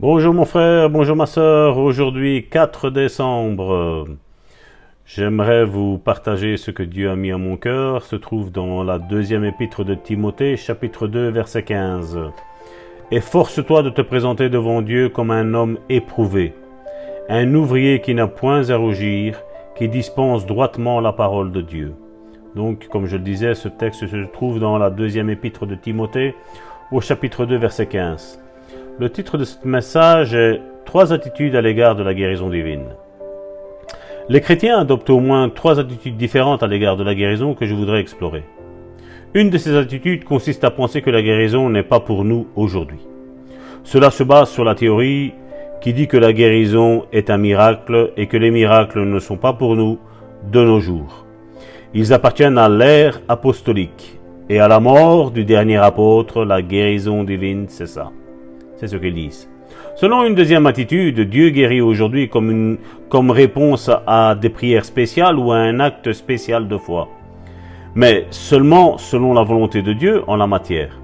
Bonjour mon frère, bonjour ma soeur. Aujourd'hui 4 décembre. J'aimerais vous partager ce que Dieu a mis à mon cœur. Se trouve dans la deuxième épître de Timothée, chapitre 2, verset 15. Efforce-toi de te présenter devant Dieu comme un homme éprouvé, un ouvrier qui n'a point à rougir, qui dispense droitement la parole de Dieu. Donc, comme je le disais, ce texte se trouve dans la deuxième épître de Timothée, au chapitre 2, verset 15. Le titre de ce message est Trois attitudes à l'égard de la guérison divine. Les chrétiens adoptent au moins trois attitudes différentes à l'égard de la guérison que je voudrais explorer. Une de ces attitudes consiste à penser que la guérison n'est pas pour nous aujourd'hui. Cela se base sur la théorie qui dit que la guérison est un miracle et que les miracles ne sont pas pour nous de nos jours. Ils appartiennent à l'ère apostolique et à la mort du dernier apôtre, la guérison divine, c'est ça. C'est ce qu'ils disent. Selon une deuxième attitude, Dieu guérit aujourd'hui comme, comme réponse à des prières spéciales ou à un acte spécial de foi. Mais seulement selon la volonté de Dieu en la matière.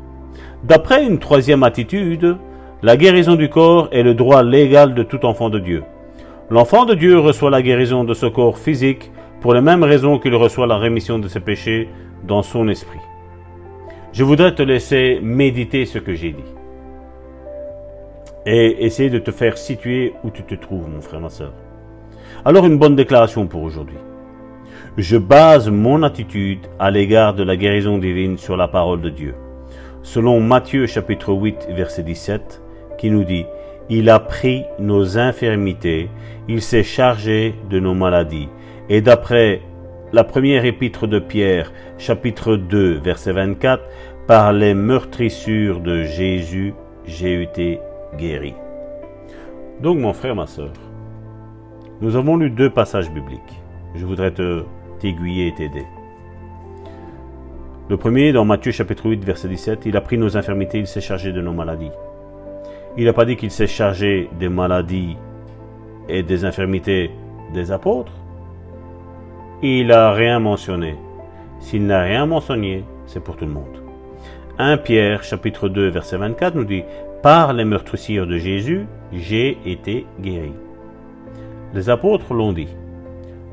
D'après une troisième attitude, la guérison du corps est le droit légal de tout enfant de Dieu. L'enfant de Dieu reçoit la guérison de ce corps physique pour les mêmes raisons qu'il reçoit la rémission de ses péchés dans son esprit. Je voudrais te laisser méditer ce que j'ai dit et essayer de te faire situer où tu te trouves, mon frère, ma soeur. Alors une bonne déclaration pour aujourd'hui. Je base mon attitude à l'égard de la guérison divine sur la parole de Dieu. Selon Matthieu chapitre 8 verset 17, qui nous dit, Il a pris nos infirmités, il s'est chargé de nos maladies. Et d'après la première épître de Pierre, chapitre 2, verset 24, par les meurtrissures de Jésus, j'ai été guéri. Donc mon frère, ma soeur, nous avons lu deux passages bibliques. Je voudrais te t'aiguiller et t'aider. Le premier, dans Matthieu chapitre 8, verset 17, il a pris nos infirmités, il s'est chargé de nos maladies. Il n'a pas dit qu'il s'est chargé des maladies et des infirmités des apôtres. Il n'a rien mentionné. S'il n'a rien mentionné, c'est pour tout le monde. 1 Pierre chapitre 2 verset 24 nous dit par les meurtrissures de Jésus, j'ai été guéri. Les apôtres l'ont dit.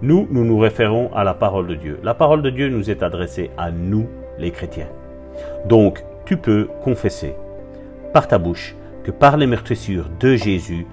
Nous, nous nous référons à la parole de Dieu. La parole de Dieu nous est adressée à nous, les chrétiens. Donc, tu peux confesser par ta bouche que par les meurtrissures de Jésus,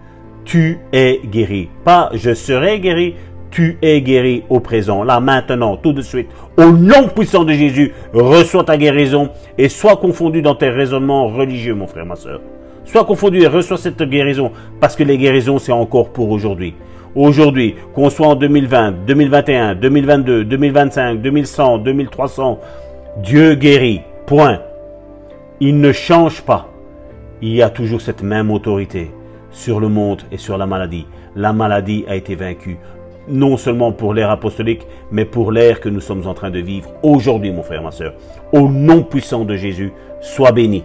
tu es guéri. Pas je serai guéri, tu es guéri au présent, là maintenant, tout de suite. Au nom puissant de Jésus, reçois ta guérison et sois confondu dans tes raisonnements religieux, mon frère, ma soeur. Sois confondu et reçois cette guérison, parce que les guérisons, c'est encore pour aujourd'hui. Aujourd'hui, qu'on soit en 2020, 2021, 2022, 2025, 2100, 2300, Dieu guérit. Point. Il ne change pas. Il y a toujours cette même autorité sur le monde et sur la maladie. La maladie a été vaincue, non seulement pour l'ère apostolique, mais pour l'ère que nous sommes en train de vivre aujourd'hui, mon frère, ma soeur. Au nom puissant de Jésus, sois béni.